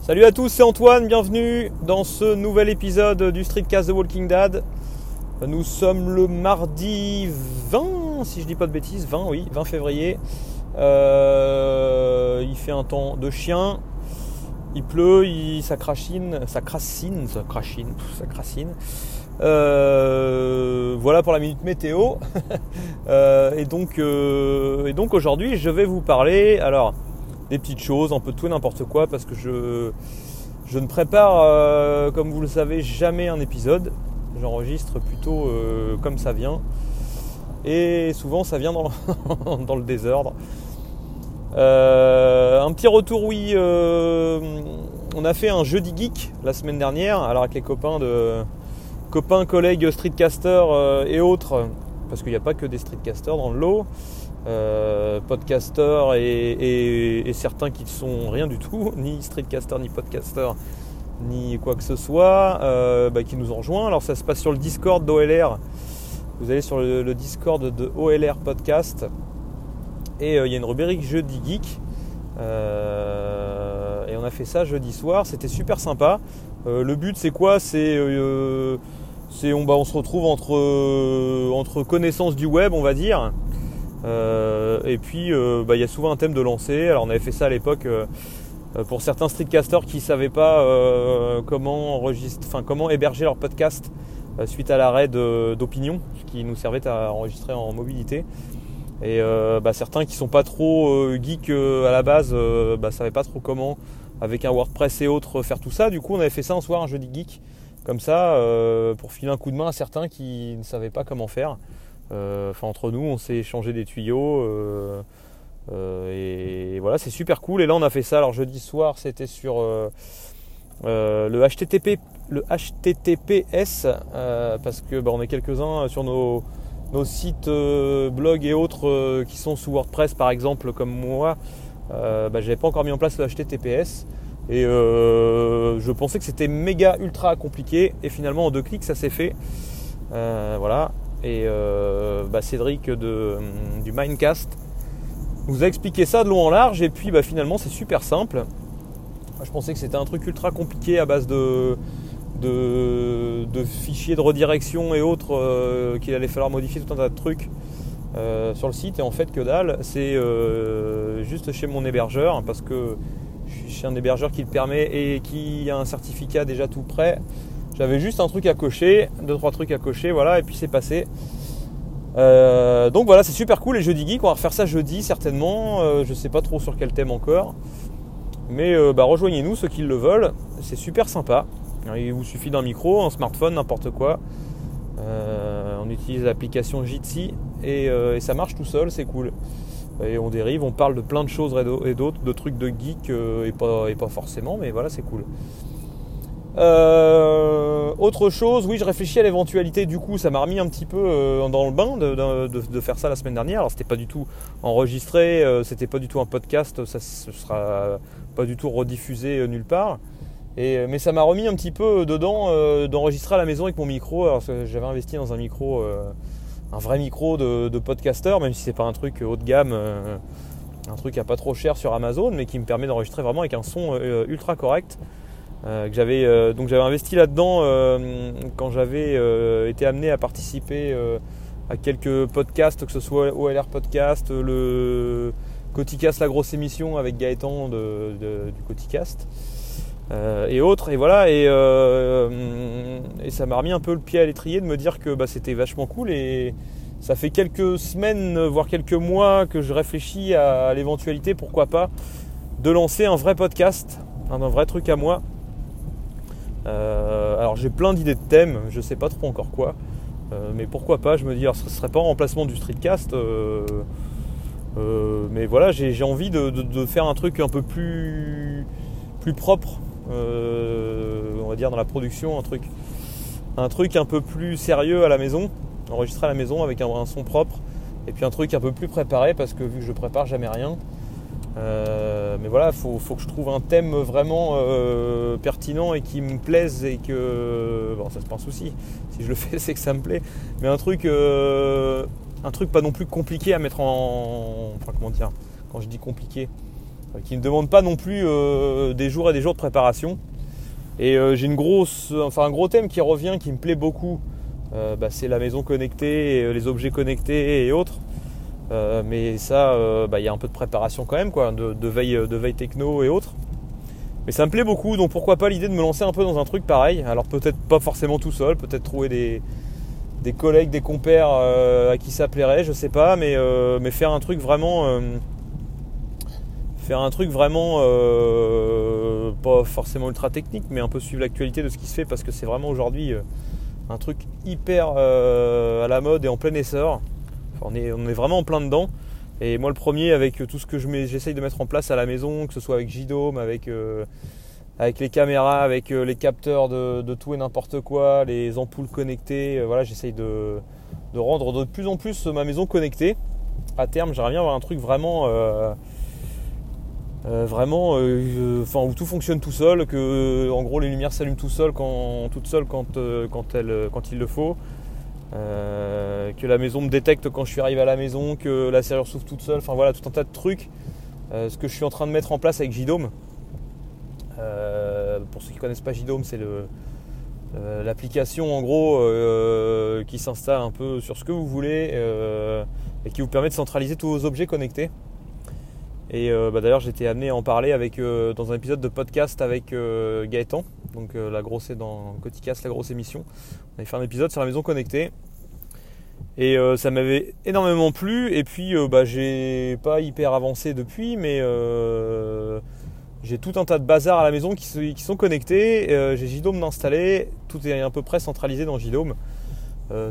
Salut à tous, c'est Antoine, bienvenue dans ce nouvel épisode du Streetcast The Walking Dead. Nous sommes le mardi 20, si je dis pas de bêtises, 20 oui, 20 février. Euh, il fait un temps de chien, il pleut, il, ça crachine, ça crassine, ça crachine, ça crassine. Euh, voilà pour la minute météo. Euh, et donc, et donc aujourd'hui, je vais vous parler. Alors, des petites choses, un peu tout et n'importe quoi, parce que je, ne prépare, euh, comme vous le savez, jamais un épisode. J'enregistre plutôt euh, comme ça vient. Et souvent ça vient dans, dans le désordre. Euh, un petit retour, oui. on a fait un jeudi geek la semaine dernière, alors avec les copains de copains, collègues, streetcasters et autres, parce qu'il n'y a pas que des streetcasters dans le lot. Euh, podcasters et, certains qui ne sont rien du tout, ni streetcaster, ni podcaster, ni quoi que ce soit, euh, bah, qui nous ont rejoints. Alors ça se passe sur le Discord d'OLR. Vous allez sur le, Discord de OLR Podcast et euh, il y a une rubrique Jeudi Geek. et on a fait ça jeudi soir, c'était super sympa. le but c'est quoi? C'est on, bah, on, se retrouve entre, entre connaissances du web, on va dire, euh, et puis, euh, bah, il y a souvent un thème de lancer. Alors, on avait fait ça à l'époque euh, pour certains streetcasters qui ne savaient pas comment, comment héberger leur podcast suite à l'arrêt d'opinion, qui nous servait à enregistrer en mobilité. Et bah, certains qui sont pas trop geeks à la base, ne bah, savaient pas trop comment, avec un WordPress et autres, faire tout ça. Du coup, on avait fait ça un soir, un jeudi geek, comme ça, pour filer un coup de main à certains qui ne savaient pas comment faire. Euh, enfin, entre nous, on s'est échangé des tuyaux. Euh, euh, et voilà, c'est super cool. Et là, on a fait ça. Alors, jeudi soir, c'était sur le HTTP, le HTTPS, parce que bah, on est quelques-uns sur nos, nos sites blog et autres qui sont sous WordPress, par exemple, comme moi. bah, j'avais pas encore mis en place le HTTPS. Et je pensais que c'était méga ultra compliqué. Et finalement, en deux clics, ça s'est fait. voilà. Et euh, bah, Cédric de, du Mindcast vous a expliqué ça de long en large. Et puis bah, finalement, c'est super simple. Je pensais que c'était un truc ultra compliqué à base de, de, fichiers de redirection et autres euh, qu'il allait falloir modifier tout un tas de trucs euh, sur le site. Et en fait, que dalle, c'est juste chez mon hébergeur parce que je suis chez un hébergeur qui le permet et qui a un certificat déjà tout prêt. J'avais juste un truc à cocher, deux trois trucs à cocher, voilà, et puis c'est passé. Euh, donc voilà, c'est super cool. Et jeudi geek, on va refaire ça jeudi certainement. Euh, je sais pas trop sur quel thème encore, mais euh, bah, rejoignez-nous ceux qui le veulent. C'est super sympa. Il vous suffit d'un micro, un smartphone, n'importe quoi. on utilise l'application Jitsi et, ça marche tout seul, c'est cool. Et on dérive, on parle de plein de choses et d'autres, de trucs de geek et pas forcément, mais voilà, c'est cool. Euh, autre chose, oui, je réfléchis à l'éventualité. Du coup, ça m'a remis un petit peu euh, dans le bain de, faire ça la semaine dernière. Alors, c'était pas du tout enregistré, euh, c'était pas du tout un podcast, ça ne sera pas du tout rediffusé nulle part. Mais ça m'a remis un petit peu dedans d'enregistrer à la maison avec mon micro. Alors, j'avais investi dans un micro, un vrai micro de, de podcasteur, même si c'est pas un truc haut de gamme, un truc à pas trop cher sur Amazon, mais qui me permet d'enregistrer vraiment avec un son ultra correct. Euh, j'avais euh, donc j'avais investi là-dedans euh, quand j'avais été amené à participer à quelques podcasts, que ce soit OLR Podcast, le Coticast La Grosse Émission avec Gaëtan du Coticast et autres. Et voilà, et, et ça m'a remis un peu le pied à l'étrier de me dire que bah, c'était vachement cool. Et ça fait quelques semaines, voire quelques mois que je réfléchis à l'éventualité, pourquoi pas, de lancer un vrai podcast, un vrai truc à moi. Euh, alors j'ai plein d'idées de thèmes, je sais pas trop encore quoi. Euh, mais pourquoi pas, je me dis, alors ce serait pas en remplacement du streetcast. Euh, mais voilà, j'ai envie de, faire un truc un peu plus, plus propre, on va dire dans la production, un truc, un truc un peu plus sérieux à la maison, enregistrer à la maison avec un son propre, et puis un truc un peu plus préparé parce que vu que je prépare jamais rien, euh, mais voilà, il faut, que je trouve un thème vraiment euh, pertinent et qui me plaise et que. Bon, ça c'est pas un souci. Si je le fais, c'est que ça me plaît. Mais un truc, euh, un truc pas non plus compliqué à mettre en. Enfin, comment dire Quand je dis compliqué, qui ne demande pas non plus des jours et des jours de préparation. Et j'ai une grosse, enfin un gros thème qui revient, qui me plaît beaucoup. Bah, c'est la maison connectée, les objets connectés et autres. Mais ça, bah, il y a un peu de préparation quand même, quoi, de, veille, de veille techno et autres. Mais ça me plaît beaucoup, donc pourquoi pas l'idée de me lancer un peu dans un truc pareil. Alors peut-être pas forcément tout seul, peut-être trouver des, collègues, des compères euh, à qui ça plairait, je sais pas, mais, euh, mais faire un truc vraiment. Euh, faire un truc vraiment. pas forcément ultra technique, mais un peu suivre l'actualité de ce qui se fait parce que c'est vraiment aujourd'hui un truc hyper à la mode et en plein essor. On, est, vraiment en plein dedans. Et moi, le premier, avec tout ce que j'essaye de mettre en place à la maison, que ce soit avec JDOM, avec, euh, avec les caméras, avec euh, les capteurs de, tout et n'importe quoi, les ampoules connectées, euh, voilà, j'essaye de, rendre de plus en plus ma maison connectée. À terme, j'aimerais bien avoir un truc vraiment. vraiment enfin où tout fonctionne tout seul que en gros les lumières s'allument tout seul toutes seules quand quand, quand il le faut euh, que la maison me détecte quand je suis arrivé à la maison, que la serrure s'ouvre toute seule, enfin voilà, tout un tas de trucs. Euh, ce que je suis en train de mettre en place avec JDOM. Euh, pour ceux qui ne connaissent pas JDOM, c'est l'application en gros qui s'installe un peu sur ce que vous voulez et qui vous permet de centraliser tous vos objets connectés. Et bah, d'ailleurs, été amené à en parler avec, dans un épisode de podcast avec Gaëtan, donc la grosse dans Coticast, la grosse émission. On avait fait un épisode sur la maison connectée. Et euh, ça m'avait énormément plu. Et puis, euh, bah, j'ai pas hyper avancé depuis, mais euh, j'ai tout un tas de bazar à la maison qui, sont connectés. j'ai JDOM d'installer. Tout est à peu près centralisé dans JDOM.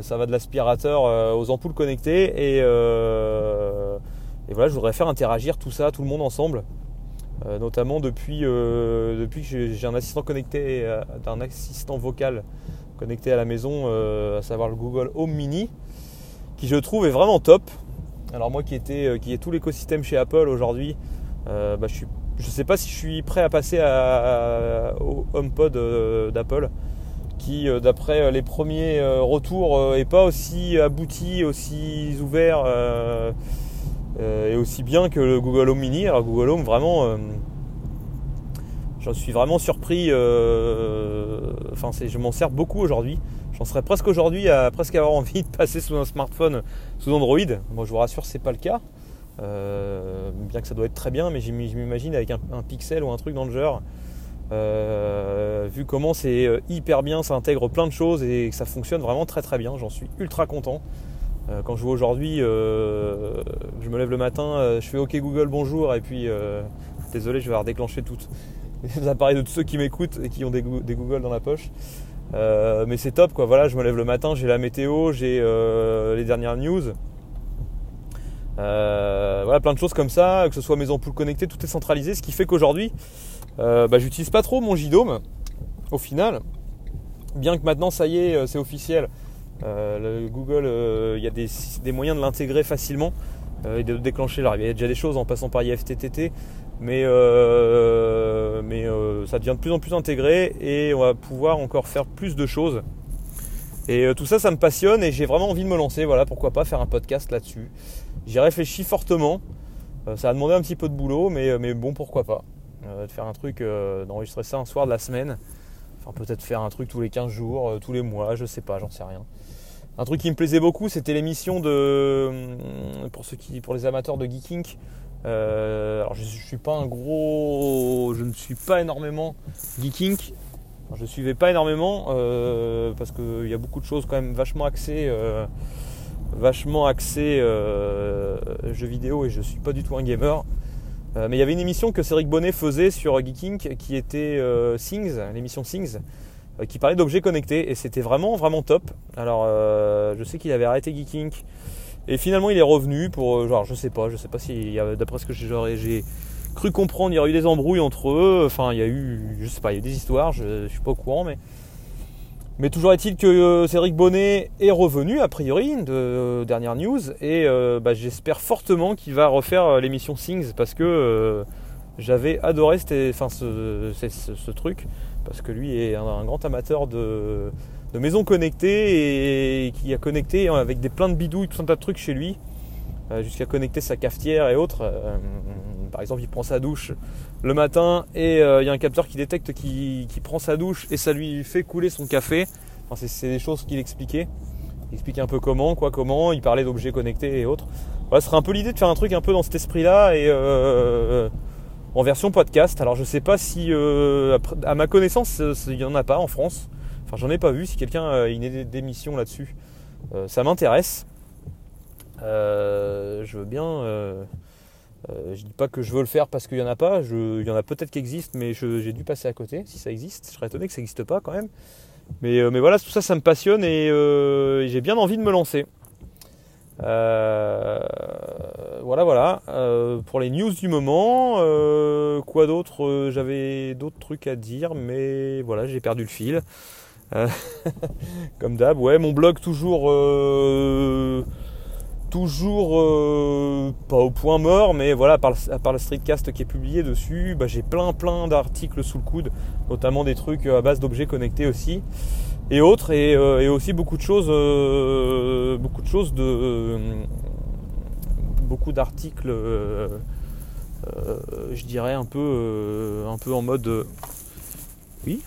ça va de l'aspirateur aux ampoules connectées. Et, et, voilà, je voudrais faire interagir tout ça, tout le monde ensemble. Notamment depuis, depuis que j'ai un assistant connecté, un assistant vocal connecté à la maison, euh, à savoir le Google Home Mini, qui je trouve est vraiment top. Alors moi qui, euh, qui ai tout l'écosystème chez Apple aujourd'hui, euh, bah, je ne sais pas si je suis prêt à passer au HomePod d'Apple, qui d'après les premiers retours est pas aussi abouti, aussi ouvert et aussi bien que le Google Home Mini. Alors Google Home vraiment J'en suis vraiment surpris. Euh, enfin, je m'en sers beaucoup aujourd'hui. J'en serais presque aujourd'hui à presque avoir envie de passer sous un smartphone sous Android. Moi, je vous rassure, c'est pas le cas. Euh, bien que ça doit être très bien, mais je m'imagine avec un, pixel ou un truc dans le genre. Euh, vu comment c'est hyper bien, ça intègre plein de choses et que ça fonctionne vraiment très très bien, j'en suis ultra content. Quand je vois aujourd'hui, je me lève le matin, je fais OK Google bonjour et puis désolé, je vais avoir déclenché tout, les appareils de tous ceux qui m'écoutent et qui ont des, Google dans la poche. Euh, mais c'est top quoi, voilà, je me lève le matin, j'ai la météo, j'ai euh, les dernières news. Euh, voilà, plein de choses comme ça, que ce soit mes ampoules connectées, tout est centralisé, ce qui fait qu'aujourd'hui, bah, j'utilise pas trop mon JDOM au final. Bien que maintenant, ça y est, c'est officiel. Le Google, il y a des, moyens de l'intégrer facilement et de déclencher. Alors, il y a déjà des choses en passant par IFTTT, mais, euh, mais euh, ça devient de plus en plus intégré et on va pouvoir encore faire plus de choses. Et euh, tout ça, ça me passionne et j'ai vraiment envie de me lancer. Voilà, pourquoi pas faire un podcast là-dessus. J'y réfléchis fortement. ça a demandé un petit peu de boulot, mais, mais bon, pourquoi pas. de faire un truc, d'enregistrer ça un soir de la semaine. Enfin, peut-être faire un truc tous les 15 jours, tous les mois, je sais pas, j'en sais rien. Un truc qui me plaisait beaucoup, c'était l'émission de. Qui, pour les amateurs de Geeking, euh, je, suis pas un gros, je ne suis pas énormément geeking. je suivais pas énormément euh, parce qu'il y a beaucoup de choses quand même vachement axées, euh, jeux vidéo et je suis pas du tout un gamer. mais il y avait une émission que Cédric Bonnet faisait sur Geeking qui était Things, l'émission Things, qui parlait d'objets connectés et c'était vraiment vraiment top. Alors je sais qu'il avait arrêté Geeking et finalement, il est revenu pour, euh, genre, je sais pas, je sais pas si, d'après ce que j'ai cru comprendre, il y aurait eu des embrouilles entre eux. Enfin, il y a eu, je sais pas, il y a eu des histoires, je, je suis pas au courant, mais. Mais toujours est-il que euh, Cédric Bonnet est revenu, a priori, de euh, dernière news, et bah, j'espère fortement qu'il va refaire l'émission Things parce que j'avais adoré ce, truc, parce que lui est un grand amateur de, maisons connectées et qui a connecté avec des plein de bidouilles, tout un tas de trucs chez lui. jusqu'à connecter sa cafetière et autres. par exemple, il prend sa douche le matin et il y a un capteur qui détecte qu'il prend sa douche et ça lui fait couler son café. c'est des choses qu'il expliquait. Il expliquait un peu comment, quoi, comment. Il parlait d'objets connectés et autres. Ce serait un peu l'idée de faire un truc un peu dans cet esprit-là et en version podcast. Alors je sais pas si, à ma connaissance, il n'y en a pas en France. Enfin, j'en ai pas vu. Si quelqu'un a une d'émission là-dessus, euh, ça m'intéresse. Euh, je veux bien. Euh, je dis pas que je veux le faire parce qu'il y en a pas. il y en a peut-être qui existent, mais j'ai dû passer à côté. Si ça existe, je serais étonné que ça n'existe pas quand même. Mais, voilà, tout ça, ça me passionne et, j'ai bien envie de me lancer. Voilà, voilà. pour les news du moment, quoi d'autre J'avais d'autres trucs à dire, mais voilà, j'ai perdu le fil. Euh, comme d'hab, ouais, mon blog toujours, euh, toujours euh, pas au point mort, mais voilà, à part, le streetcast qui est publié dessus, bah, j'ai plein plein d'articles sous le coude, notamment des trucs à base d'objets connectés aussi et autres, et, aussi beaucoup de choses, beaucoup de choses de, beaucoup d'articles, je dirais un peu, un peu en mode, oui.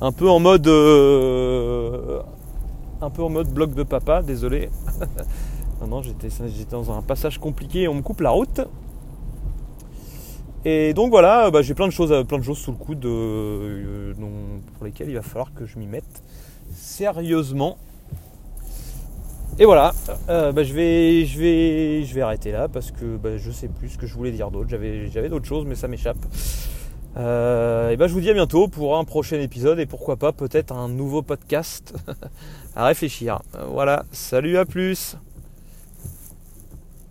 Un peu en mode euh, un peu en mode bloc de papa, désolé. non, j'étais, dans un passage compliqué on me coupe la route. Et donc voilà, bah, j'ai plein de choses, plein de choses sous le coude euh, pour lesquelles il va falloir que je m'y mette sérieusement. Et voilà, euh, bah, je, vais, je, vais, je vais arrêter là parce que bah, je sais plus ce que je voulais dire d'autre. J'avais, j'avais d'autres choses, mais ça m'échappe. Euh, et ben je vous dis à bientôt pour un prochain épisode et pourquoi pas peut-être un nouveau podcast à réfléchir. Voilà, salut à plus